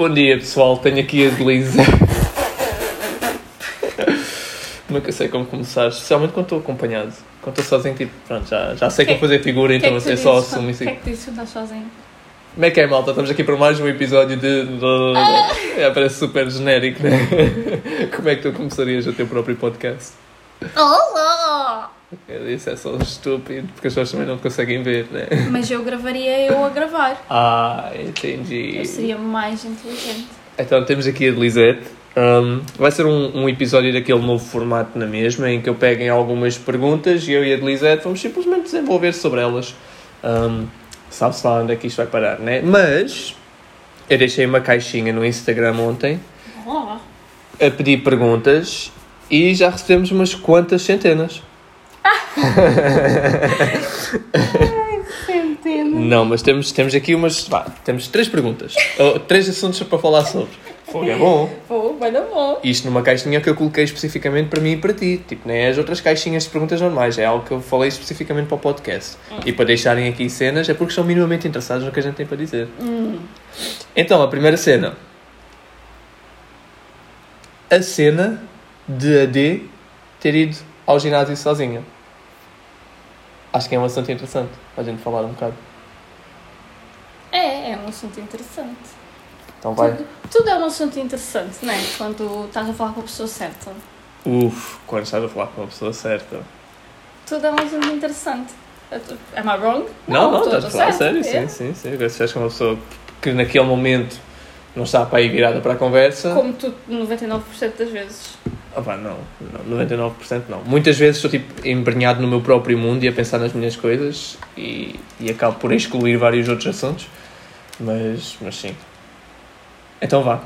Bom dia pessoal, tenho aqui a Belisa. Nunca sei como começar, especialmente quando estou acompanhado. Quando estou sozinho, tipo, pronto, já, já sei Que- como fazer figura, então é que tu é só isso. O que é que tu dizes quando estás sozinho? Como é que é, malta? Estamos aqui para mais um episódio de. É, parece super genérico, né? Como é que tu começarias o teu próprio podcast? Olá! Isso é só estúpido, porque as pessoas também não conseguem ver, né? Mas eu gravaria eu a gravar. Ah, entendi. Eu seria mais inteligente. Então temos aqui a Lisette. Um, vai ser um, um episódio daquele novo formato na mesma, em que eu pego em algumas perguntas e eu e a Lisette vamos simplesmente desenvolver sobre elas. Um, Sabe-se lá onde é que isto vai parar, né? Mas eu deixei uma caixinha no Instagram ontem Oh. a pedir perguntas e já recebemos umas quantas centenas. Não, mas temos, temos aqui umas. Vá, temos três perguntas. Ou, três assuntos para falar sobre. Fogo, é bom. Pô, vai dar bom. Isto numa caixinha que eu coloquei especificamente para mim e para ti. Tipo, nem as outras caixinhas de perguntas normais. É algo que eu falei especificamente para o podcast. E para deixarem aqui cenas é porque são minimamente interessados no que a gente tem para dizer. Hum. Então, a primeira cena. A cena de a D ter ido ao ginásio sozinha. Acho que é um assunto interessante para a gente falar um bocado. É, é um assunto interessante. Então vai. Tudo, tudo é um assunto interessante, não é? Quando estás a falar com a pessoa certa. Uf, quando estás a falar com a pessoa certa. Tudo é um assunto interessante. Am I wrong? Não, não, estás a falar a certa, sério, é. sim, sim, sim. Se estás com uma pessoa que naquele momento não está para aí virada para a conversa. Como tu 99% das vezes. Ah, pá, não, não, 99% não. Muitas vezes estou tipo embrenhado no meu próprio mundo e a pensar nas minhas coisas e, e acabo por excluir vários outros assuntos. Mas, mas sim. Então vá.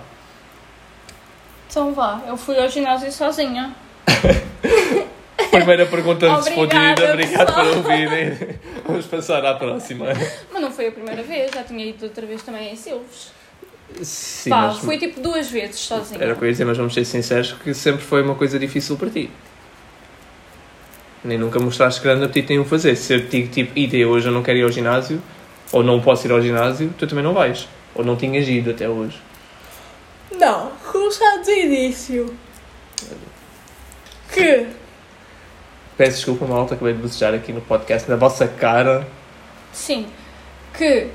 Então vá, eu fui ao ginásio sozinha. Primeira pergunta respondida, obrigado por ouvirem. Vamos passar à próxima. Mas não foi a primeira vez, já tinha ido outra vez também em Silves. Sim, Pá, mas fui tipo duas vezes sozinha. era o que eu ia dizer, mas vamos ser sinceros que sempre foi uma coisa difícil para ti. Nem nunca mostraste grande apetite em o fazer. Se eu te digo tipo, ideia hoje eu não quero ir ao ginásio, ou não posso ir ao ginásio, tu também não vais. Ou não tinhas ido até hoje. Não, começar do início. Que Peço desculpa, malta, acabei de bocejar aqui no podcast, na vossa cara. Sim, que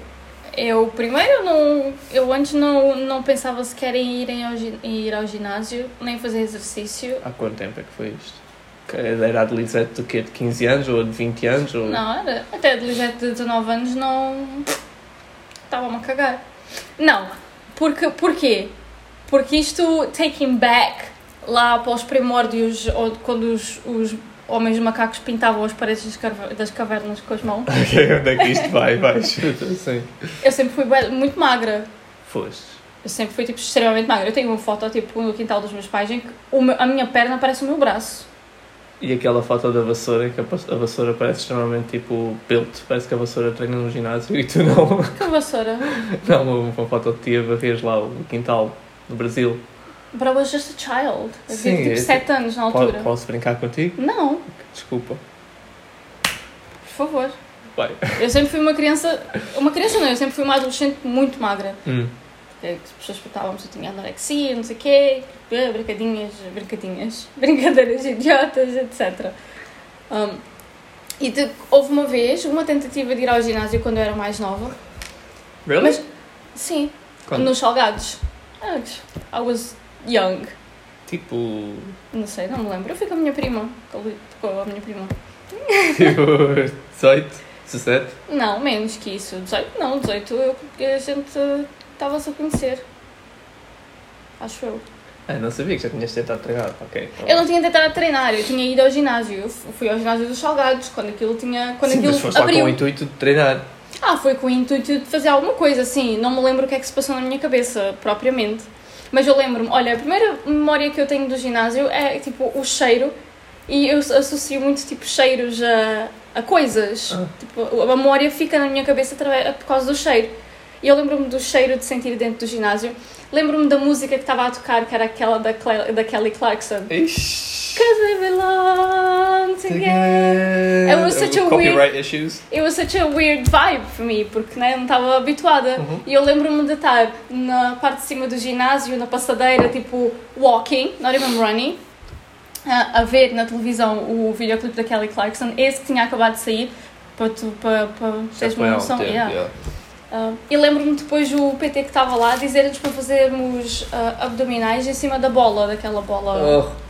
eu primeiro não. Eu antes não, não pensava sequer em ir, em ao, ir ao ginásio, nem fazer exercício. Há quanto tempo é que foi isto? Era a de Lisette do quê? De 15 anos ou de 20 anos? Ou... Não, era. Até de Lisete de 19 anos não. Estava-me a cagar. Não. Porque, porquê? Porque isto, taking back lá para os primórdios, ou quando os, os homens macacos pintavam as paredes das, cavernas com as mãos, Ok, onde é que isto vai? Vai, sim. eu sempre fui muito magra. Foste. Eu sempre fui tipo, extremamente magra. Eu tenho uma foto tipo, no quintal dos meus pais em que a minha perna parece o meu braço. E aquela foto da vassoura, que a, vassoura parece extremamente tipo built, parece que a vassoura treina no ginásio e tu não. Que vassoura. Não, uma, uma foto de ti a varreres lá o quintal no Brasil. But I was just a child. Eu Sim, tive tipo é 7 anos na altura. Posso brincar contigo? Não, Desculpa. por favor. Vai. Eu sempre fui uma criança. Uma criança não, eu sempre fui uma adolescente muito magra. Hum. Porque As pessoas perguntavam se eu tinha anorexia, não sei o quê, brincadinhas, brincadinhas, brincadeiras idiotas, etc. Um, e de- houve uma vez, uma tentativa de ir ao ginásio quando eu era mais nova. Really? Mas, sim, Quando? nos salgados. Antes, I was young. Tipo. Não sei, não me lembro. Eu fui com a minha prima. Com a minha prima. Tipo. 18? 17? Não, menos que isso. 18, não, 18 eu, a gente estava-se a conhecer. Acho eu. Ah, não sabia que já tinhas tentado treinar. Ok. então- Eu não tinha tentado treinar, eu tinha ido ao ginásio. Eu fu- fui ao ginásio dos salgados, quando aquilo tinha. Quando Sim, aquilo mas foste lá abriu. com o intuito de treinar. Ah, foi com o intuito de fazer alguma coisa, assim. Não me lembro o que é que se passou na minha cabeça, propriamente. Mas eu lembro-me, olha, a primeira memória que eu tenho do ginásio é tipo o cheiro. E eu associo muito tipo cheiros a, a coisas. Ah. Tipo, a memória fica na minha cabeça por causa do cheiro. E eu lembro-me do cheiro de sentir dentro do ginásio. Lembro-me da música que estava a tocar, que era aquela da, Cle- da Kelly Clarkson. Ixi. Cause we belong together. It was such a Copyright issues. It was such a weird vibe for me, porque né, não estava habituada. Uhum. E eu lembro-me de estar na parte de cima do ginásio, na passadeira, tipo walking, not even running, a, a ver na televisão o videoclipe da Kelly Clarkson, esse que tinha acabado de sair, para tu para, para teres uma um noção. yeah. yeah. Ah, e lembro-me depois o PT que estava lá dizer-nos para fazermos ah, abdominais em cima da bola, daquela bola. Oh.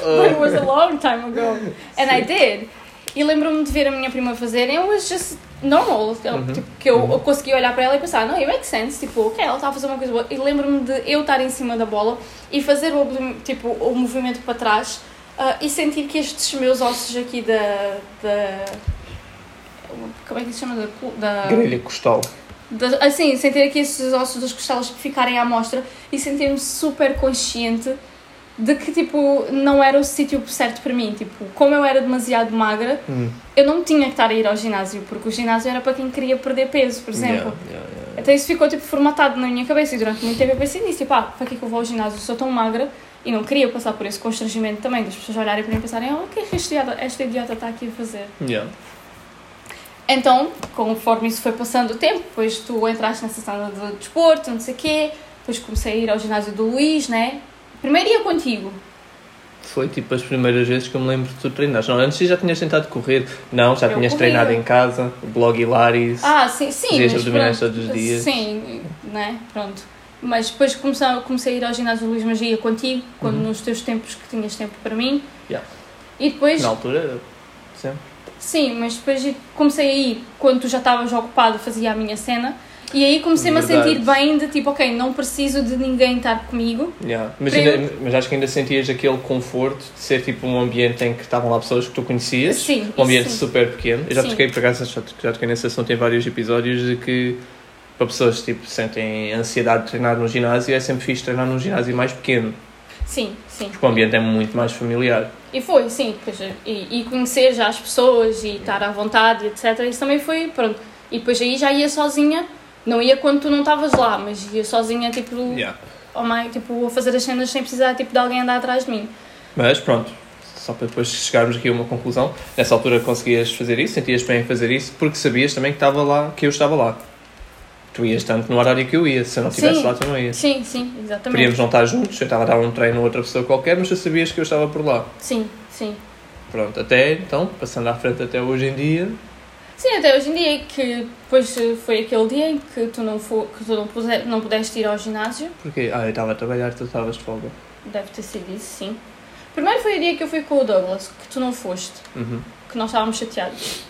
But it was a long time ago. And I did. E lembro-me de ver a minha prima fazer e it was just normal. Uhum. tipo, que eu, eu consegui olhar para ela e pensar, não, it makes sense. Tipo, ok, ela está a fazer uma coisa boa. E lembro-me de eu estar em cima da bola e fazer o, tipo, o movimento para trás ah, e sentir que estes meus ossos aqui da. da como é que se chama? Da, da, Grelha costal. da- assim, sentir aqui esses ossos dos costelas ficarem à mostra e sentir-me super consciente de que, tipo, não era o sítio certo para mim. Tipo, como eu era demasiado magra, Hum. eu não tinha que estar a ir ao ginásio, porque o ginásio era para quem queria perder peso, por exemplo. Yeah, yeah, yeah. Então isso ficou, tipo, formatado na minha cabeça e durante muito tempo eu pensei nisso, tipo, ah, para que é que eu vou ao ginásio? Eu sou tão magra e não queria passar por esse constrangimento também, das pessoas olharem para mim e pensarem, oh, o que é que esta idiota, esta idiota está aqui a fazer? Yeah. Então, conforme isso foi passando o tempo, depois tu entraste nessa sala de desporto, não sei o quê, depois comecei a ir ao ginásio do Luís, né? Primeiro ia contigo. Foi tipo as primeiras vezes que eu me lembro de tu treinares. Não, antes já tinhas tentado correr. Não, já Eu tinhas corria. treinado em casa, o blog Hilaris. Ah, sim, sim. Mas abdominais pronto. todos os dias. Sim, né? Pronto. Mas depois comecei, comecei a ir ao ginásio do Luís Magia contigo, quando Uhum. nos teus tempos que tinhas tempo para mim. Yeah. E depois, Na altura, sempre. Sim, mas depois comecei a ir quando tu já estavas ocupado, fazia a minha cena. E aí comecei-me a sentir bem de tipo, ok, não preciso de ninguém estar comigo. Yeah. Mas, ainda- mas acho que ainda sentias aquele conforto de ser tipo um ambiente em que estavam lá pessoas que tu conhecias. Sim, Um ambiente sim. super pequeno. Eu já Sim. toquei, por acaso, já, já toquei nesse assunto em vários episódios de que para pessoas tipo, que sentem ansiedade de treinar no ginásio é sempre fixe treinar num ginásio mais pequeno, Sim, sim. porque o ambiente é muito mais familiar. E foi, sim. E, e conhecer já as pessoas e estar à vontade, etc. Isso também foi, pronto. E depois aí já ia sozinha. Não ia quando tu não estavas lá, mas ia sozinha, tipo, Yeah. meio, tipo, a fazer as cenas sem precisar tipo, de alguém andar atrás de mim. Mas pronto, só para depois chegarmos aqui a uma conclusão, nessa altura conseguias fazer isso, sentias bem em fazer isso, porque sabias também que estava lá, que eu estava lá. Tu ias tanto no horário que eu ia, se eu não estivesse lá, tu não ias. Sim, sim, exatamente. Podíamos não estar juntos, eu estava a dar um treino a outra pessoa qualquer, mas tu sabias que eu estava por lá. Sim, sim. Pronto, até então, passando à frente até hoje em dia, Sim, até hoje em dia, que depois foi aquele dia em que tu não, for, que tu não, pude, não pudeste ir ao ginásio. porque ah, eu estava a trabalhar, tu estavas de folga. Deve ter sido isso, sim. Primeiro foi o dia que eu fui com o Douglas, que tu não foste, Uhum. que nós estávamos chateados.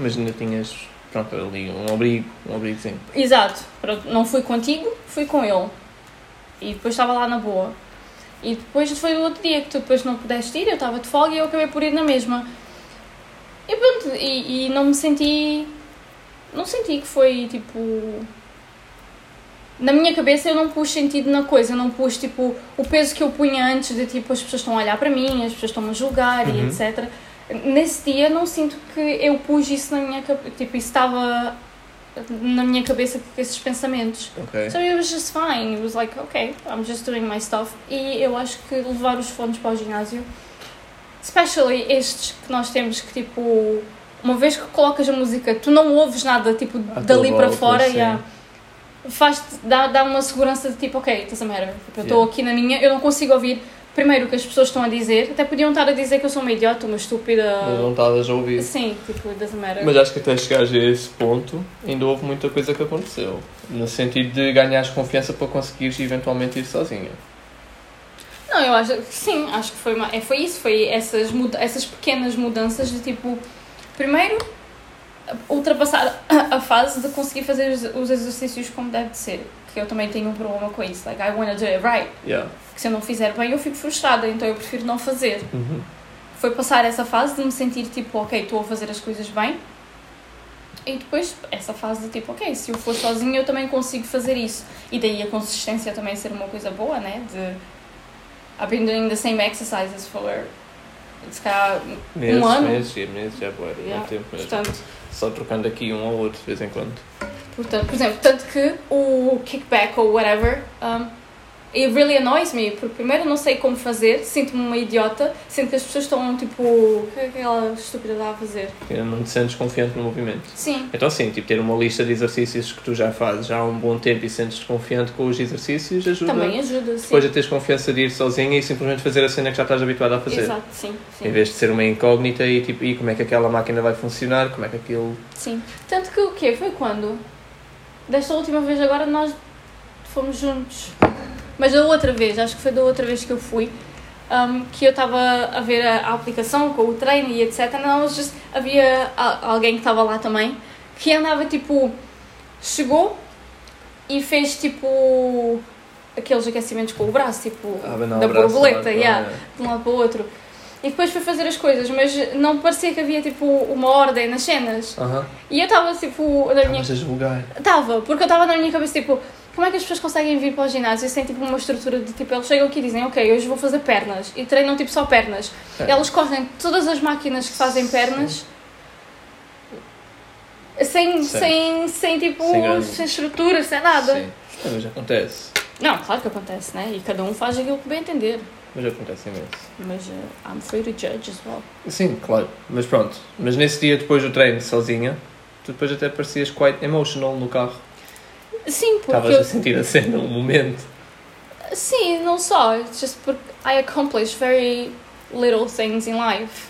Mas ainda tinhas, pronto, ali um abrigo, um abrigozinho. Exato. Pronto, não fui contigo, fui com ele. E depois estava lá na boa. E depois foi o outro dia que tu depois não pudeste ir, eu estava de folga e eu acabei por ir na mesma. E pronto, e, e não me senti. Não senti que foi tipo. Na minha cabeça eu não pus sentido na coisa, eu não pus tipo o peso que eu punha antes de tipo as pessoas estão a olhar para mim, as pessoas estão a julgar e Uhum. etc. Nesse dia não sinto que eu pus isso na minha cabeça, tipo, isso estava na minha cabeça com esses pensamentos. Ok. So it was just fine. It was like, okay, I'm just doing my stuff. E eu acho que levar os fones para o ginásio, especially estes que nós temos que tipo, uma vez que colocas a música, tu não ouves nada tipo À dali para volta, fora, yeah, faz dá, dá uma segurança de tipo, ok, doesn't matter. Tipo, eu estou Yeah. aqui na minha, eu não consigo ouvir primeiro o que as pessoas estão a dizer, até podiam estar a dizer que eu sou uma idiota, uma estúpida. Mas não estavas a ouvir. Sim, tipo, doesn't matter. Mas acho que até chegares a esse ponto, ainda houve muita coisa que aconteceu. No sentido de ganhares confiança para conseguires eventualmente ir sozinha. Não, eu acho que sim, acho que foi, uma, é, foi isso, foi essas, essas pequenas mudanças de tipo, primeiro, ultrapassar a, fase de conseguir fazer os, os exercícios como deve de ser. Que eu também tenho um problema com isso. Like, I wanna do it right. Yeah. Que se eu não fizer bem, eu fico frustrada, então eu prefiro não fazer. Uhum. Foi passar essa fase de me sentir tipo, ok, estou a fazer as coisas bem. E depois essa fase de tipo, ok, se eu for sozinha eu também consigo fazer isso. E daí a consistência também ser uma coisa boa, né? De I've been doing the same exercises for se calhar Meses, um ano. meses, meses, já boa, Yeah. muito tempo mesmo. Portanto, Só trocando aqui um ao outro de vez em quando. portanto, por exemplo, tanto que o kickback ou whatever, um, It really annoys me, porque primeiro não sei como fazer, sinto-me uma idiota, sinto que as pessoas estão tipo, o que é que aquela estúpida está a fazer? Não te sentes confiante no movimento. Sim, Então, sim, tipo, ter uma lista de exercícios que tu já fazes já há um bom tempo e sentes-te confiante com os exercícios ajuda também ajuda, sim. depois a teres confiança de ir sozinha e simplesmente fazer a cena que já estás habituado a fazer. Exato, sim, Em sim. vez de ser uma incógnita e tipo, e como é que aquela máquina vai funcionar, como é que aquilo. Sim. Tanto que o quê? Foi quando? Desta última vez agora nós fomos juntos. Mas da outra vez, acho que foi da outra vez que eu fui, um, que eu estava a ver a, a aplicação com o treino e etc. Não, just, havia a- alguém que estava lá também que andava tipo. Chegou e fez tipo. aqueles aquecimentos com o braço, tipo. Ah, da borboleta, lá, yeah, lá, de um lado para o outro. E depois foi fazer as coisas, mas não parecia que havia tipo uma ordem nas cenas. Aham. E eu estava tipo na minha. Estavas a julgar. Estava, porque eu estava na minha cabeça tipo, como é que as pessoas conseguem vir para o ginásio sem tipo uma estrutura de tipo, eles chegam aqui e dizem, ok, hoje vou fazer pernas e treinam tipo só pernas. É. Elas correm todas as máquinas que fazem pernas sem, Sim. sem, sem tipo, Sem grande- sem estrutura, sem nada. Sim. É, mas acontece. Não, claro que acontece, né? E cada um faz aquilo que bem entender. Mas acontece imenso. Mas uh, I'm free to judge as well. Sim, claro. Mas pronto. Mas nesse dia depois do treino, sozinha, tu depois até parecias quite emotional no carro. Sim, porque Estavas eu, a sentir a cena, o momento. Sim, não só. Just porque I accomplish very little things in life.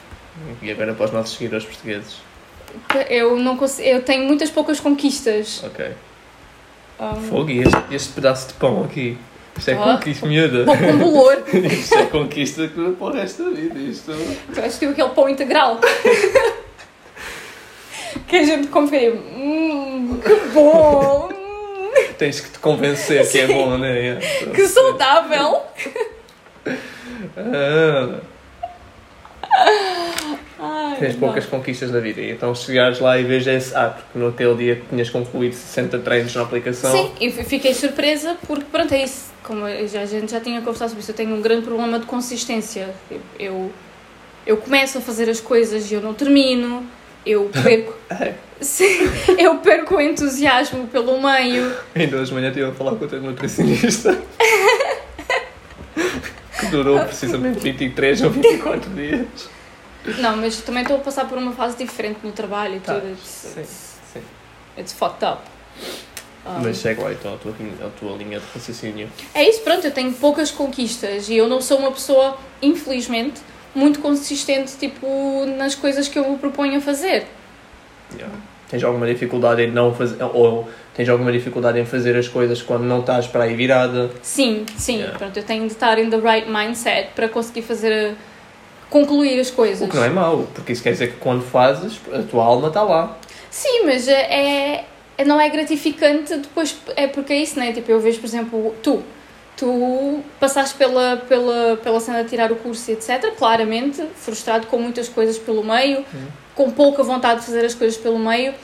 E agora para os nossos seguidores portugueses. Eu não consigo, eu tenho muitas poucas conquistas. Ok. Um, Fogo, e este, este pedaço de pão aqui. Isto é Ah. conquista, miúda. pão com bolor. Isto é conquista que para o resto da vida. Isto. Tu és tipo aquele pão integral. que a gente come fica, hum, que bom, Tens que te convencer que é bom, não é? que saudável. Ah, Ai, tens não. poucas conquistas na vida. E então chegares lá e vejo esse. Ah, porque no aquele dia que tinhas concluído 60 treinos na aplicação. Sim, e fiquei surpresa porque, pronto, é isso. Como a gente já tinha conversado sobre isso, eu tenho um grande problema de consistência. Eu, eu começo a fazer as coisas e eu não termino. Eu perco, sim, eu perco o entusiasmo pelo meio. Ainda hoje de manhã estive a falar com o teu nutricionista. que durou precisamente 23 ou 24 dias. Não, mas também estou a passar por uma fase diferente no trabalho e Tá, tudo. It's, sim, it's, sim. it's fucked up. Um, Mas segue lá então a tua, a tua linha de raciocínio. É isso, pronto, eu tenho poucas conquistas e eu não sou uma pessoa, infelizmente, muito consistente, tipo, nas coisas que eu me proponho a fazer. Yeah. Tens alguma dificuldade em não fazer. Ou tens alguma dificuldade em fazer as coisas quando não estás para aí virada. Sim, sim, Yeah. pronto, eu tenho de estar in the right mindset para conseguir fazer, concluir as coisas. O que não é mau, porque isso quer dizer que quando fazes, a tua alma está lá. Sim, mas é, é- não é gratificante depois, é porque é isso, né? Tipo, eu vejo, por exemplo, tu, tu passaste pela, pela, pela cena de tirar o curso etc, claramente, frustrado com muitas coisas pelo meio, com pouca vontade de fazer as coisas pelo meio.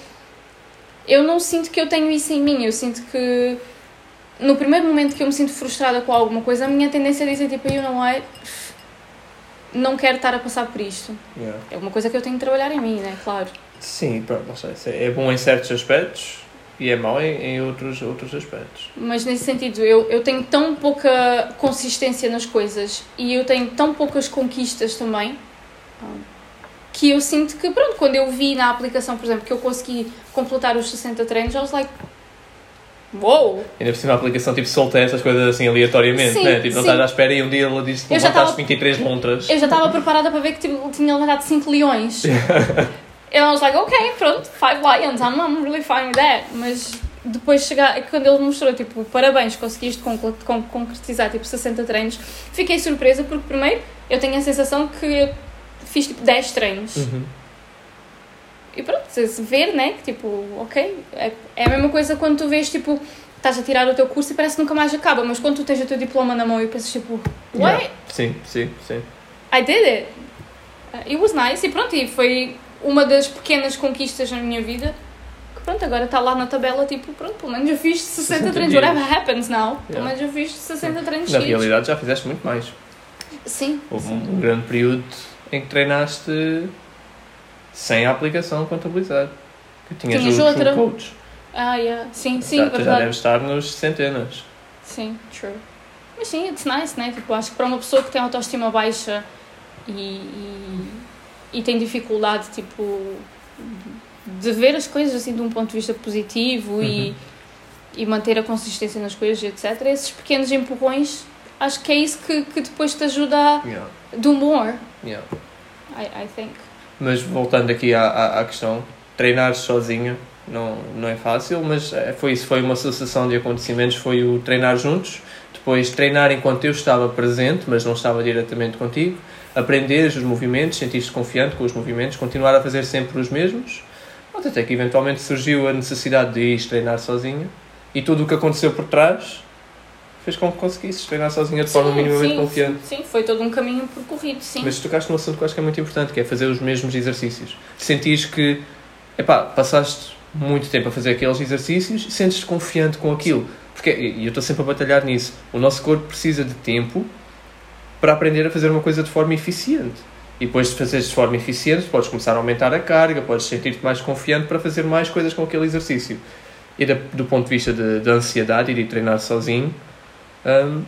Eu não sinto que eu tenho isso em mim, eu sinto que no primeiro momento que eu me sinto frustrada com alguma coisa, a minha tendência é dizer tipo, you know what, não quero estar a passar por isto. Yeah. É uma coisa que eu tenho de trabalhar em mim, né? Claro. Sim, pronto, não sei. se É bom em certos aspectos e é mau em, em outros, outros aspectos. Mas nesse sentido, eu, eu tenho tão pouca consistência nas coisas e eu tenho tão poucas conquistas também que eu sinto que, pronto, quando eu vi na aplicação, por exemplo, que eu consegui completar os 60 treinos, I was like, wow! Ainda por cima a aplicação tipo solta essas coisas assim aleatoriamente, Sim, né? Tipo, não estás à espera e um dia ela diz que Eu levantaste tava- 23 lontras. Eu já estava preparada para ver que tipo, tinha levantado 5 leões. E I was like, ok, pronto, 5 lions, I'm, I'm really fine with that. Mas depois chegar, quando ele mostrou, tipo, parabéns, conseguiste concre- con- concretizar tipo 60 treinos, fiquei surpresa porque, primeiro, eu tenho a sensação que eu fiz tipo 10 treinos. Uhum. E pronto, se se ver, né, que tipo, ok, é, é a mesma coisa quando tu vês, tipo, estás a tirar o teu curso e parece que nunca mais acaba, mas quando tu tens o teu diploma na mão e pensas, tipo, what? Yeah. Sim, sim, sim. I did it. Uh, It was nice e pronto, e foi uma das pequenas conquistas na minha vida que pronto, agora está lá na tabela, tipo, pronto, pelo menos eu fiz 60 60 treinos, whatever happens now, pelo menos eu fiz 60 treinos Na realidade já fizeste muito mais. Sim, Houve sim. um, um grande período em que treinaste sem a aplicação contabilizada. Que tinhas Tinhas o outra. True Coach. Ah, yeah. sim, sim, já, tu já verdade. deves estar nos centenas. Sim, true. Mas sim, it's nice, né? Tipo, acho que para uma pessoa que tem autoestima baixa e, e, e tem dificuldade, tipo, de ver as coisas assim de um ponto de vista positivo e, Uhum. e manter a consistência nas coisas, etc. Esses pequenos empurrões, acho que é isso que, que depois te ajuda a Yeah, do more, yeah. I, I think. Mas voltando aqui à, à, à questão, treinar sozinho não, não é fácil, mas eh, foi isso, foi uma sucessão de acontecimentos, foi o treinar juntos, depois treinar enquanto eu estava presente, mas não estava diretamente contigo, aprender os movimentos, sentir-te confiante com os movimentos, continuar a fazer sempre os mesmos, até que eventualmente surgiu a necessidade de ir treinar sozinho, e tudo o que aconteceu por trás fez com que conseguisses treinar sozinha de forma minimamente sim, confiante. Sim, foi todo um caminho percorrido, sim. Mas tocaste num assunto que eu acho que é muito importante, que é fazer os mesmos exercícios. Sentires que, epá, passaste muito tempo a fazer aqueles exercícios e sentes-te confiante com aquilo. Porque, e eu estou sempre a batalhar nisso, o nosso corpo precisa de tempo para aprender a fazer uma coisa de forma eficiente. E depois de fazeres de forma eficiente, podes começar a aumentar a carga, podes sentir-te mais confiante para fazer mais coisas com aquele exercício. E da- do ponto de vista de ansiedade e de treinar sozinho, hum,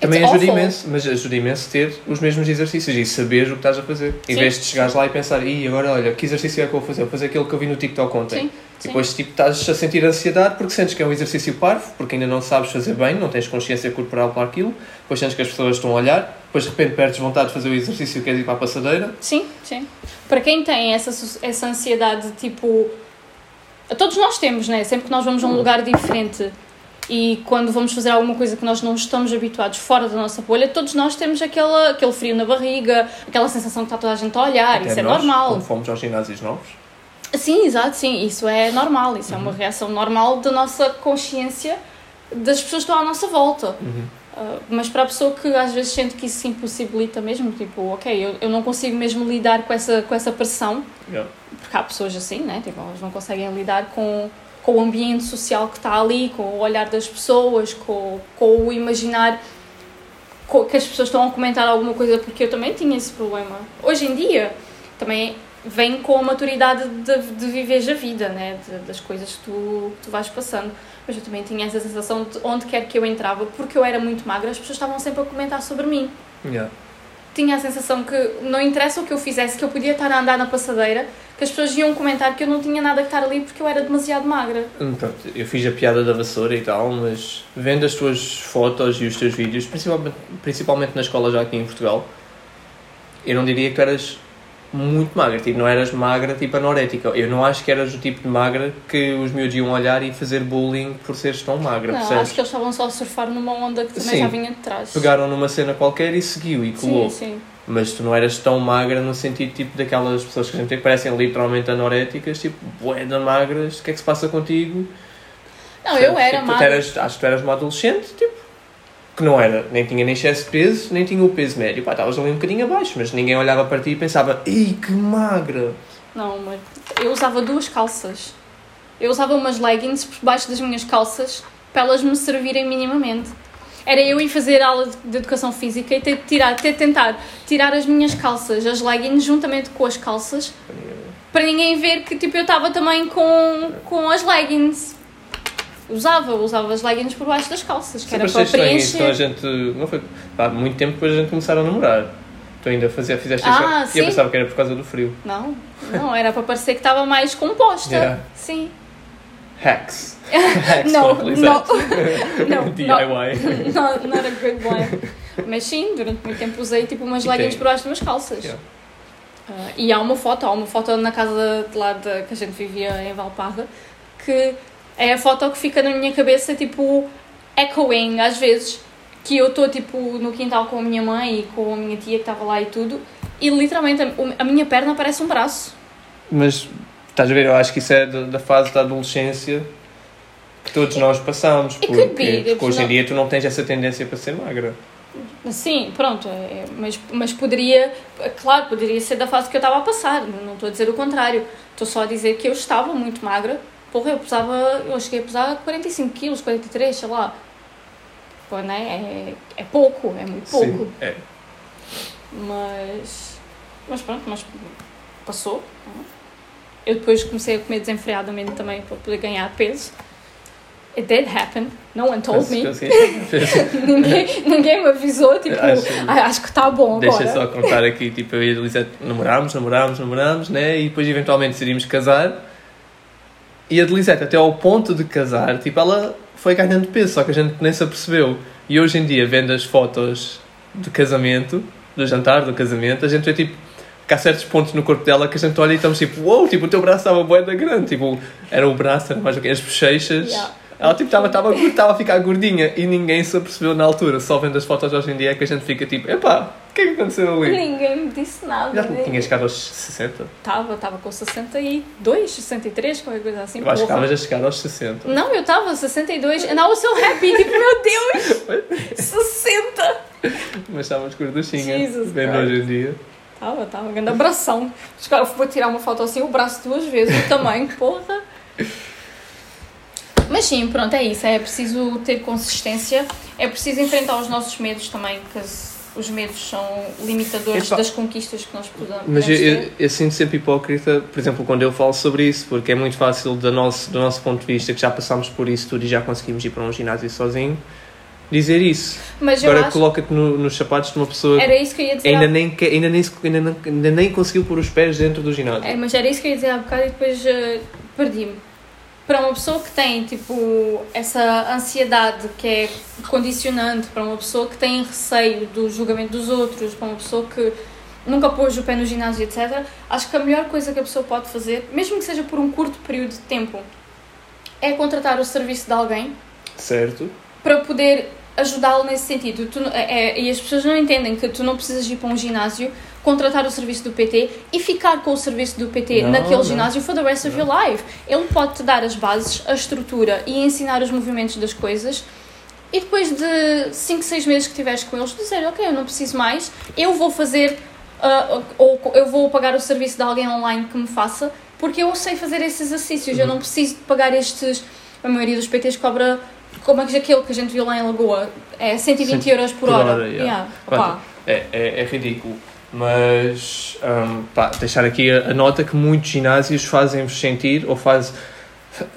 também It's ajuda awful. imenso, mas ajuda imenso ter os mesmos exercícios e saber o que estás a fazer. Em Sim. vez de chegares lá e pensar, Ih, agora olha, que exercício é que eu vou fazer? Vou fazer aquele que eu vi no TikTok ontem. Sim, E depois tipo, estás a sentir ansiedade porque sentes que é um exercício parvo, porque ainda não sabes fazer bem, não tens consciência corporal para aquilo, depois sentes que as pessoas estão a olhar, depois de repente perdes vontade de fazer o exercício e queres ir para a passadeira. Sim, sim. Para quem tem essa, essa ansiedade, tipo. Todos nós temos, né? Sempre que nós vamos a um lugar diferente e quando vamos fazer alguma coisa que nós não estamos habituados fora da nossa bolha, todos nós temos aquela, aquele frio na barriga, aquela sensação que está toda a gente a olhar. Até isso é nós, normal. Quando fomos aos ginásios novos. Sim, exato, sim. Isso é normal. Isso é Uhum. uma reação normal da nossa consciência das pessoas que estão à nossa volta. Uhum. Uh, mas para a pessoa que às vezes sente que isso se impossibilita mesmo, tipo, ok, eu, eu não consigo mesmo lidar com essa, com essa pressão, Yeah. porque há pessoas assim, né? Tipo, elas não conseguem lidar com, com o ambiente social que está ali, com o olhar das pessoas, com, com o imaginar que as pessoas estão a comentar alguma coisa, porque eu também tinha esse problema. Hoje em dia, também vem com a maturidade de, de viveres a vida, né? De- das coisas que tu, que tu vais passando. Mas eu também tinha essa sensação de onde quer que eu entrava, porque eu era muito magra, as pessoas estavam sempre a comentar sobre mim Yeah. tinha a sensação que não interessa o que eu fizesse, que eu podia estar a andar na passadeira, que as pessoas iam comentar que eu não tinha nada que estar ali porque eu era demasiado magra. Hum, Pronto, eu fiz a piada da vassoura e tal, mas vendo as tuas fotos e os teus vídeos, principalmente, principalmente na escola já aqui em Portugal, eu não diria que tu eras muito magra, tipo, não eras magra tipo anorética. Eu não acho que eras o tipo de magra que os miúdos iam olhar e fazer bullying por seres tão magra, Não, percebes? acho que eles estavam só a surfar numa onda que também Sim. já vinha de trás. Pegaram numa cena qualquer e seguiu e colou. Sim, sim. Mas tu não eras tão magra no sentido tipo daquelas pessoas que a gente tem que parecem literalmente anoréticas, tipo, boeda magras, o que é que se passa contigo? Não, eu Tipo, era tu magra. eras- acho que tu eras uma adolescente, tipo, que não era, nem tinha nem excesso de peso, nem tinha o peso médio. Pá, estavas ali um bocadinho abaixo, mas ninguém olhava para ti e pensava, ei, que magra. Não, mas eu usava duas calças. Eu usava umas leggings por baixo das minhas calças para elas me servirem minimamente. Era eu ir fazer aula de- educação física e ter, de tirar, ter tentar tirar as minhas calças, as leggings, juntamente com as calças, para ninguém ver que tipo, eu estava também com, com as leggings. Usava, usava as leggings por baixo das calças, que era Sempre achei para estranho isso, então a preencher. gente, não foi, pá, muito tempo depois a gente começar a namorar. Tu ainda fazia, fizeste Ah, isso, e eu pensava que era por causa do frio. Não, não, era para parecer que estava mais composta. Yeah. Sim. Hacks. Hacks não, não, não, DIY. not, not a good one. Mas sim, durante muito tempo usei tipo umas E leggings tem- por baixo das minhas calças. Yeah. Ah, e há uma foto, há uma foto na casa de lá de, que a gente vivia em Valparra, que é a foto que fica na minha cabeça, tipo, echoing às vezes, que eu estou tipo no quintal com a minha mãe e com a minha tia que estava lá e tudo, e literalmente a, minha perna parece um braço. Mas estás a ver, eu acho que isso é da, da fase da adolescência que todos nós passamos. Porque, be, porque hoje em dia tu não tens essa tendência para ser magra. Sim, pronto, é- mas, mas poderia, claro, poderia ser da fase que eu estava a passar, não estou a dizer o contrário, estou só a dizer que eu estava muito magra, porra, eu pesava, eu cheguei a pesar 45 quilos, 43, sei lá, Pô, né? é, é pouco, é muito pouco, Sim, é. mas, mas pronto, mas passou, eu depois comecei a comer desenfreadamente também para poder ganhar peso, It did happen. No one told me. Ninguém, ninguém me avisou, tipo, Acho- "Ah, acho que está bom agora. Deixa só contar aqui, tipo, eu e a Elisete namorámos, namorámos, namorámos, né? E depois eventualmente decidimos casar. E a Elisete, até ao ponto de casar, tipo, ela foi ganhando peso, só que a gente nem se apercebeu. E hoje em dia, vendo as fotos do casamento, do jantar, do casamento, a gente vê tipo que há certos pontos no corpo dela que a gente olha e estamos tipo, uou, tipo, o teu braço estava bué da grande, tipo, era o braço, era mais o que as bochechas. Yeah. Ela tipo estava estava estava a ficar gordinha e ninguém se apercebeu na altura. Só vendo as fotos hoje em dia é que a gente fica tipo, epá, que é que aconteceu ali? Ninguém me disse nada. Já né? tinha chegado aos 60? Estava, estava com 62, 63, qualquer coisa assim. Eu acho que porra. estavas a chegar aos 60. Não, eu estava 62 and I was so happy. Tipo, meu Deus! 60! Mas estavas gorduchinha. Jesus Vendo Christ. hoje em dia. Tava, tava, grande abração. Os caras vou tirar uma foto assim, o braço duas vezes, o tamanho, porra. Mas sim, pronto, é isso. É preciso ter consistência. É preciso enfrentar os nossos medos também, as- os medos são limitadores Epá. das conquistas que nós podemos Mas eu, ter. eu, eu sinto sempre hipócrita, por exemplo, quando eu falo sobre isso, porque é muito fácil do nosso, do nosso ponto de vista, que já passámos por isso tudo e já conseguimos ir para um ginásio sozinho, dizer isso. Mas Agora acho coloca-te no- nos sapatos de uma pessoa era isso que eu ia dizer. ainda há- nem, ainda, nem, ainda, não- ainda nem conseguiu pôr os pés dentro do ginásio. É, mas era isso que eu ia dizer há bocado e depois eh, perdi-me. Para uma pessoa que tem, tipo, essa ansiedade que é condicionante, para uma pessoa que tem receio do julgamento dos outros, para uma pessoa que nunca pôs o pé no ginásio, etc., acho que a melhor coisa que a pessoa pode fazer, mesmo que seja por um curto período de tempo, é contratar o serviço de alguém Certo? para poder ajudá-lo nesse sentido. Tu, não- é- é- e as pessoas não entendem que tu não precisas ir para um ginásio, contratar o serviço do PT e ficar com o serviço do PT Não, naquele não. ginásio for the rest of your life. Ele pode-te dar as bases, a estrutura e ensinar os movimentos das coisas. E depois de 5, 6 meses que estiveres com eles, dizer, ok, eu não preciso mais, eu vou fazer, ah, ou eu vou pagar o serviço de alguém online que me faça, porque eu sei fazer esses exercícios, Uhum. eu não preciso de pagar estes, a maioria dos PTs cobra, como é que aquele que a gente viu lá em Lagoa, é 120 Cento- euros por, por hora. hora, yeah. Yeah. É, é, é ridículo. Mas, hum, pá, deixar aqui a, a nota que muitos ginásios fazem-vos sentir, ou faz...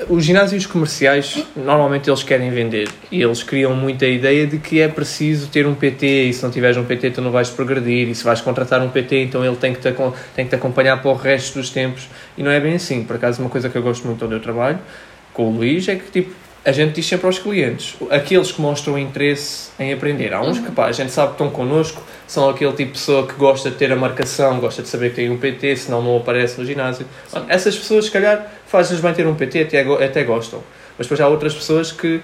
Os ginásios comerciais, normalmente eles querem vender. E eles criam muita ideia de que é preciso ter um PT, e se não tiveres um PT tu não vais progredir, e se vais contratar um PT então ele tem que te, tem que te acompanhar para o resto dos tempos. E não é bem assim. Por acaso, uma coisa que eu gosto muito onde eu trabalho, com o Luís, é que tipo, a gente diz sempre aos clientes, aqueles que mostram interesse em aprender. Há uns que pá, a gente sabe que estão connosco, são aquele tipo de pessoa que gosta de ter a marcação, gosta de saber que tem um PT, senão não aparece no ginásio. Sim. Essas pessoas, se calhar, faz-lhes bem ter um PT, até, até gostam. Mas depois há outras pessoas que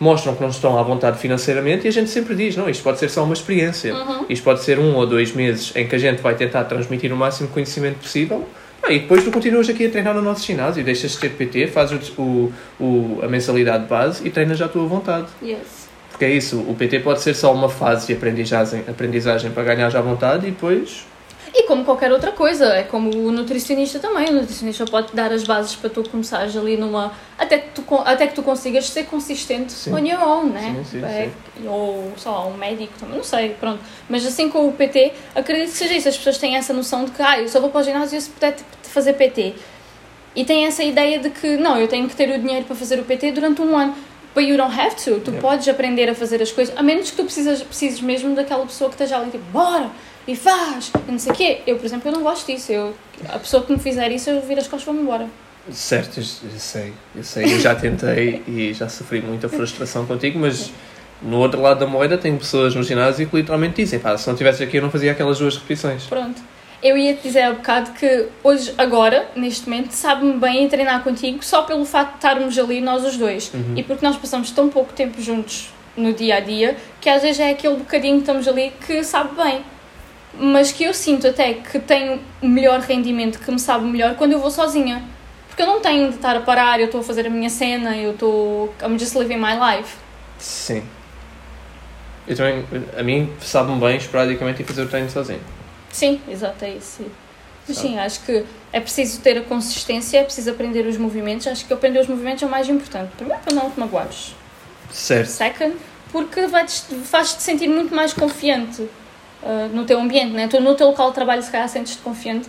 mostram que não estão à vontade financeiramente e a gente sempre diz, não, isto pode ser só uma experiência. Uhum. Isto pode ser um ou dois meses em que a gente vai tentar transmitir o máximo conhecimento possível ah, e depois tu continuas aqui a treinar no nosso ginásio, deixas de ter PT, fazes o, o, a mensalidade base e treinas à tua vontade. Yes. Porque é isso, o PT pode ser só uma fase de aprendizagem, aprendizagem para ganhar à vontade e depois... E como qualquer outra coisa, é como o nutricionista também. O nutricionista pode dar as bases para tu começares ali numa. Até que tu, até que tu consigas ser consistente Sim. on your own, né? Sim, sim, É, Ou, sei lá, um médico também, não sei, pronto. Mas assim com o PT, acredito que seja isso. As pessoas têm essa noção de que, ah, eu só vou para o ginásio se puder tipo, fazer PT. E têm essa ideia de que, não, eu tenho que ter o dinheiro para fazer o PT durante um ano. But you don't have to. Tu Yeah. podes aprender a fazer as coisas, a menos que tu precisas, precises mesmo daquela pessoa que esteja ali, tipo, bora, e faz, e não sei o quê. Eu, por exemplo, eu não gosto disso. Eu, a pessoa que me fizer isso, eu viro as costas e vou-me embora. Certo, eu sei, eu sei, eu já tentei e já sofri muita frustração contigo, mas no outro lado da moeda tem pessoas no ginásio que literalmente dizem, pá, se não estivesse aqui eu não fazia aquelas duas repetições. Pronto. Eu ia te dizer há bocado que hoje, agora, neste momento, sabe-me bem em treinar contigo só pelo facto de estarmos ali nós os dois. Uhum. E porque nós passamos tão pouco tempo juntos no dia a dia que às vezes é aquele bocadinho que estamos ali que sabe bem. Mas que eu sinto até que tenho melhor rendimento, que me sabe melhor quando eu vou sozinha. Porque eu não tenho de estar a parar, eu estou a fazer a minha cena, eu estou. I'm just living my life. Sim. Eu também, a mim sabe-me bem esporadicamente ir fazer o treino sozinho. Sim, exato, é isso. Mas Sabe. sim, acho que é preciso ter a consistência, é preciso aprender os movimentos. Acho que aprender os movimentos é o mais importante. Primeiro, para não te magoares. Certo. Second, porque faz-te sentir muito mais confiante uh, no teu ambiente, né? Tu no teu local de trabalho, se calhar, sentes-te confiante.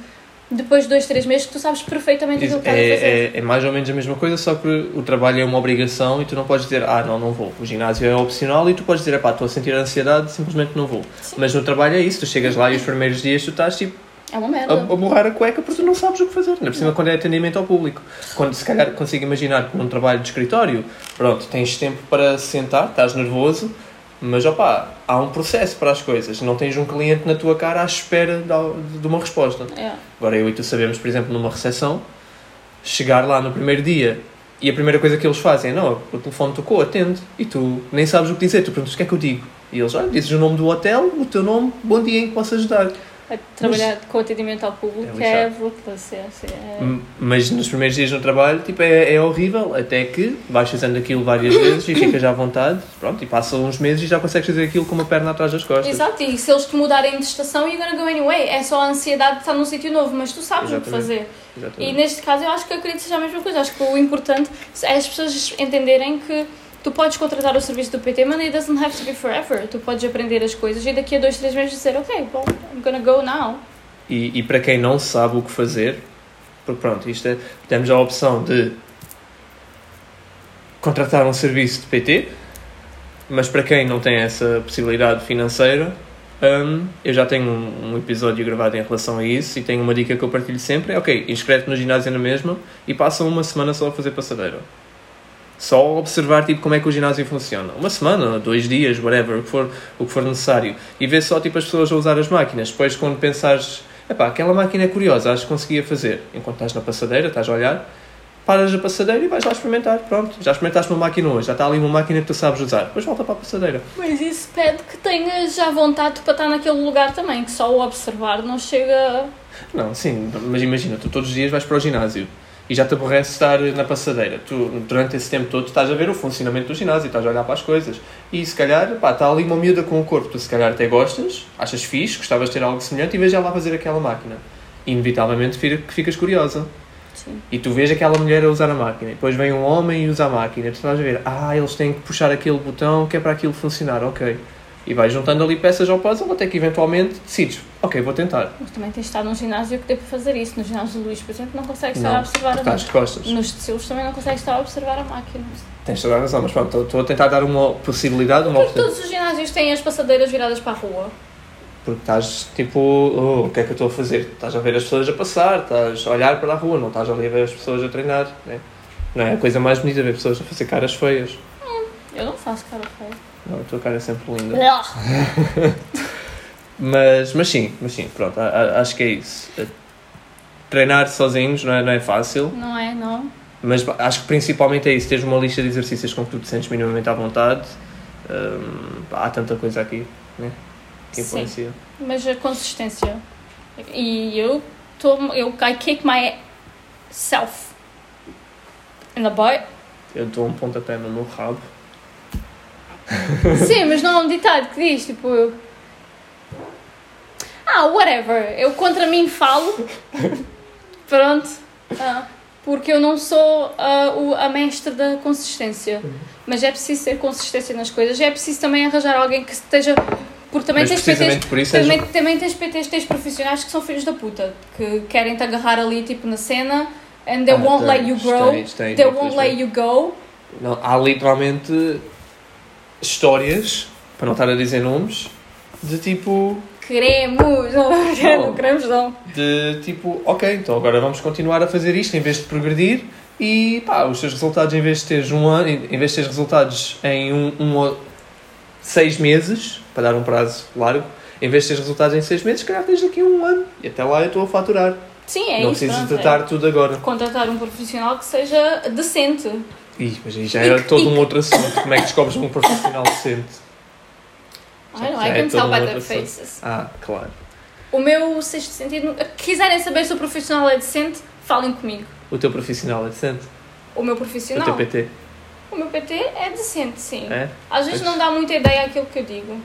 depois de dois, três meses que tu sabes perfeitamente aquilo que estás a fazer. É, é, é mais ou menos a mesma coisa, só que o trabalho é uma obrigação e tu não podes dizer, ah, não, não vou. O ginásio é opcional e tu podes dizer, pá, estou a sentir ansiedade, simplesmente não vou. Sim. Mas no trabalho é isso, tu chegas lá e os primeiros dias tu estás tipo É uma a, merda. a borrar a cueca porque tu não sabes o que fazer. Ainda por cima, quando é atendimento ao público. Quando se calhar consigo imaginar que num trabalho de escritório, pronto, tens tempo para sentar, estás nervoso, mas opá, há um processo para as coisas. Não tens um cliente na tua cara à espera de, uma resposta. É. Agora eu e tu sabemos, por exemplo, numa recepção, chegar lá no primeiro dia e a primeira coisa que eles fazem é, não, o telefone tocou, atende. E tu nem sabes o que dizer, tu perguntas o que é que eu digo. E eles, olha, dizes o nome do hotel, o teu nome, bom dia em que posso ajudar. Trabalhar com atendimento ao público É é. É, assim, é... Mas nos primeiros dias no trabalho, tipo, é, é horrível, até que vais fazendo aquilo várias vezes e ficas à vontade, pronto, e passam uns meses e já consegues fazer aquilo com uma perna atrás das costas. Exato, e se eles te mudarem de estação, you're gonna go anyway. É só a ansiedade de estar num sítio novo, mas tu sabes o que Exatamente. fazer. E Exatamente. neste caso eu acho que acredito que seja a mesma coisa. Acho que o importante é as pessoas entenderem que tu podes contratar o serviço do PT, mas it doesn't have to be forever. Tu podes aprender as coisas e daqui a dois, três meses dizer, ok, well, I'm gonna go now. E, e para quem não sabe o que fazer, porque pronto, isto é, temos a opção de contratar um serviço de PT, mas para quem não tem essa possibilidade financeira, hum, eu já tenho um, um episódio gravado em relação a isso e tenho uma dica que eu partilho sempre: é ok, inscreve-te no ginásio na mesma e passa uma semana só a fazer passadeira. Só observar tipo, como é que o ginásio funciona. Uma semana, dois dias, whatever, o que for, o que for necessário. E ver só tipo, as pessoas a usar as máquinas. Depois, quando pensares, epá, aquela máquina é curiosa, acho que conseguia fazer. Enquanto estás na passadeira, estás a olhar, paras a passadeira e vais lá experimentar. Pronto, já experimentaste uma máquina hoje, já está ali uma máquina que tu sabes usar. Depois volta para a passadeira. Mas isso pede que tenhas já vontade para estar naquele lugar também, que só o observar não chega. Não, sim, mas imagina, tu todos os dias vais para o ginásio e já te aborrece estar na passadeira. Tu, durante esse tempo todo, estás a ver o funcionamento do ginásio, estás a olhar para as coisas. E se calhar, pá, está ali uma miúda com o corpo, tu se calhar até gostas, achas fixe, gostavas de ter algo semelhante e vês ela a fazer aquela máquina. Inevitavelmente que ficas curiosa. Sim. E tu vês aquela mulher a usar a máquina, e depois vem um homem e usa a máquina, tu estás a ver, ah, eles têm que puxar aquele botão que é para aquilo funcionar, ok. E vais juntando ali peças ao puzzle até que eventualmente decides, ok, vou tentar. Mas também tens de estar num ginásio que dê para fazer isso. No ginásio do Luís, por exemplo, não consegues estar Não, a observar a de máquina. costas. Nos tecidos também não consegues estar a observar a máquina. Tens toda a razão, mas pronto, estou- a tentar dar uma possibilidade, uma Por que oportunidade. todos os ginásios têm as passadeiras viradas para a rua? Porque estás tipo, oh, o que é que eu estou a fazer? Estás a ver as pessoas a passar, estás a olhar para a rua, não estás ali a ver as pessoas a treinar. Né? Não é a coisa mais bonita ver pessoas a fazer caras feias. Eu não faço cara feia. Não, a tua cara é sempre linda. Mas, mas sim, mas sim, pronto, a- a- acho que é isso. Treinar sozinhos não é, não é fácil, Não é, não? mas acho que principalmente é isso, teres uma lista de exercícios com que tu te sentes minimamente à vontade. Hum, há tanta coisa aqui né, que Sim. influencia. Mas a consistência. E eu estou. Eu I kick myself in the butt. Eu dou um pontapé no meu rabo. Sim, mas não há um ditado que diz tipo. eu- Ah, whatever. Eu contra mim falo. Pronto. Ah, porque eu não sou ah, o, a mestre da consistência. Mas é preciso ter consistência nas coisas. É preciso também arranjar alguém que esteja. Porque também Mas tens PTs, por isso és- também, também tens PTs, tens profissionais que são filhos da puta. Que querem te agarrar ali tipo na cena. And they Ah, won't let you grow. tens, tens, they won't let you go. Não, há literalmente histórias, para não estar a dizer nomes, de tipo. Queremos. Não, não queremos não. De tipo, ok, então agora vamos continuar a fazer isto em vez de progredir e pá, os teus resultados em vez de teres um ano, em vez de teres resultados em um, um ou seis meses, para dar um prazo largo, em vez de teres resultados em seis meses, se calhar tens daqui a um ano e até lá eu estou a faturar. Sim, é não isso. precisas pronto, de é. tratar tudo agora. Contratar um profissional que seja decente. Ih, mas aí já E é todo e um outro assunto. Como é que descobres um profissional decente? I, know, Já I can todo tell um by their assunto. faces. Ah, claro. O meu sexto sentido. Quiserem saber se o profissional é decente, falem comigo. O teu profissional é decente? O meu O profissional. teu PT? O meu PT é decente, sim. É? Às vezes Pois. não dá muita ideia àquilo que eu digo.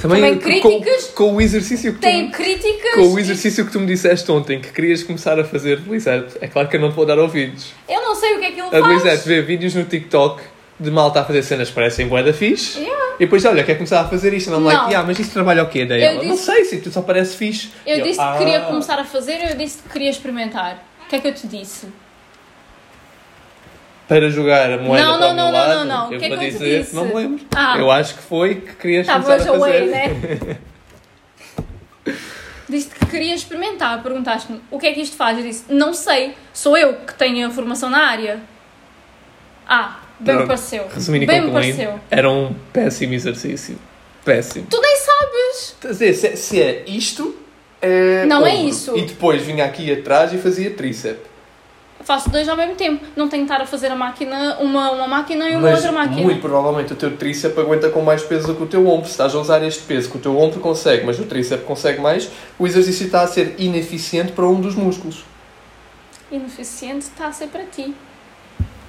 Também, Também com- críticas? Com, o exercício que tu Tem me- críticas. Com o exercício que tu me disseste ontem, que querias começar a fazer, Lisette, é claro que eu não te vou dar ouvidos. Eu não sei o que é que ele A faz. Lisette vê vídeos no TikTok de malta a fazer cenas que parecem bué da fixe Yeah. E depois, olha, quer começar a fazer isto. I'm Não. like, ah, mas isso trabalha o quê? Daí Eu ela, não disse- sei, se tu só parece fixe. Eu E disse "Ah." que queria começar a fazer, eu disse que queria experimentar. O que é que eu te disse? Para jogar a moeda Não, para não, o meu não, não, lado, não, não. O eu que é vou que eu te dizer, disse? não me lembro. Ah. Eu acho que foi que querias começar Estavas a fazer. away, né? Disse que queria experimentar. Perguntaste-me o que é que isto faz? Eu disse, não sei. Sou eu que tenho a formação na área. Ah, bem me Pronto. pareceu. Resumindo e bem me pareceu. era um péssimo exercício. Péssimo. Tu nem sabes. Quer dizer, se, se é isto, é Não é ombro. isso. E depois vinha aqui atrás e fazia tríceps. Faço dois ao mesmo tempo. Não tenho que estar a fazer a máquina, uma, uma máquina e uma Mas outra máquina. muito provavelmente o teu tríceps aguenta com mais peso do que o teu ombro. Se estás a usar este peso que o teu ombro consegue, mas o tríceps consegue mais, o exercício está a ser ineficiente para um dos músculos. Ineficiente está a ser para ti.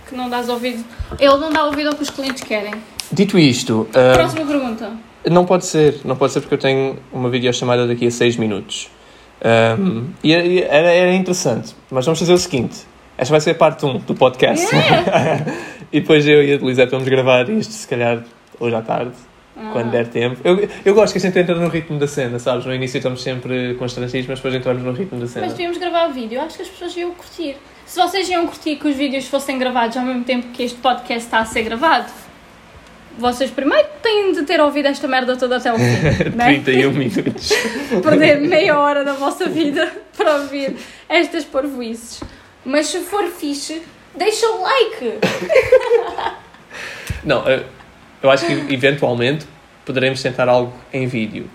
Que não dás ouvido. Ele não dá ouvido ao que os clientes querem. Dito isto, ah, Próxima pergunta. não pode ser, não pode ser porque eu tenho uma videochamada daqui a 6 minutos. Ahm, e era, era- era interessante, mas vamos fazer o seguinte: esta vai ser a parte 1 do podcast. e depois eu e a Elisete vamos gravar isto, se calhar hoje à tarde, Ah. quando der tempo. Eu, eu gosto que a gente entra no ritmo da cena, sabes? No início estamos sempre constrangidos, mas depois entramos no ritmo da cena. Mas devíamos gravar vídeo. Acho que as pessoas iam curtir. Se vocês iam curtir que os vídeos fossem gravados ao mesmo tempo que este podcast está a ser gravado, vocês primeiro têm de ter ouvido esta merda toda até o fim. né? 31 minutos. Perder meia hora da vossa vida para ouvir estas parvoices. Mas se for fixe, deixa o like. Não, eu, eu acho que eventualmente poderemos tentar algo em vídeo.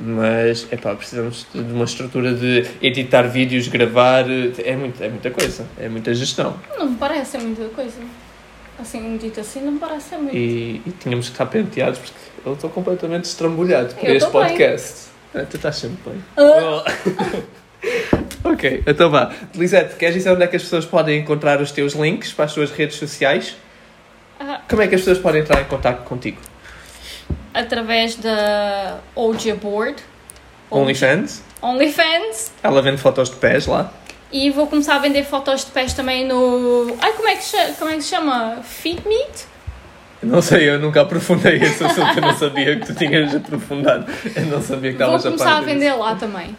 Mas, epá, precisamos de uma estrutura de editar vídeos, gravar, é, muito, é muita coisa, é muita gestão. Não me parece ser muita coisa. Assim, dito assim, não me parece ser muito. E, e tínhamos que estar penteados porque eu estou completamente estrambulhado por Eu este também. podcast. Ah, tu estás sempre bem. Ah. Oh. ok, então vá. Lisete, queres dizer onde é que as pessoas podem encontrar os teus links para as tuas redes sociais? Ah, Como é que as pessoas podem entrar em contato contigo? através da OG Board. OnlyFans? OnlyFans. Ela vende fotos de pés lá. E vou começar a vender fotos de pés também no. Ai, como é que, como é que se chama? Fit Meet? Não sei, eu nunca aprofundei esse assunto, eu não sabia que tu tinhas aprofundado. Eu não sabia que Vou estavas a começar a disso. vender lá também.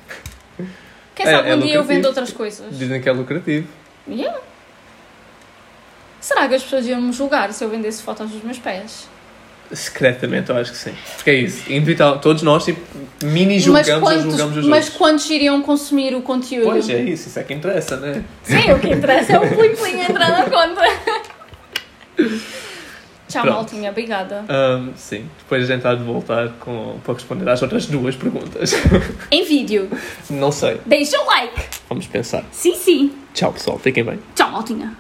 Quem É- sabe é um dia eu vendo outras coisas. Dizem que é lucrativo. Yeah. Será que as pessoas iam me julgar se eu vendesse fotos dos meus pés? Secretamente, eu acho que sim. Porque é isso. Individual, todos nós, tipo, mini julgamos ou julgamos os mas outros. quantos iriam consumir o conteúdo? Pois é isso, isso é que interessa, né? Sim, o que interessa é o plim plim entrar na conta. Tchau, Pronto. maltinha. Obrigada. Ahm, sim, depois a gente há de voltar com, para responder às outras duas perguntas. Em vídeo. não sei, Deixa o like. vamos pensar. Sim, sim. Tchau pessoal, fiquem bem. Tchau, maltinha.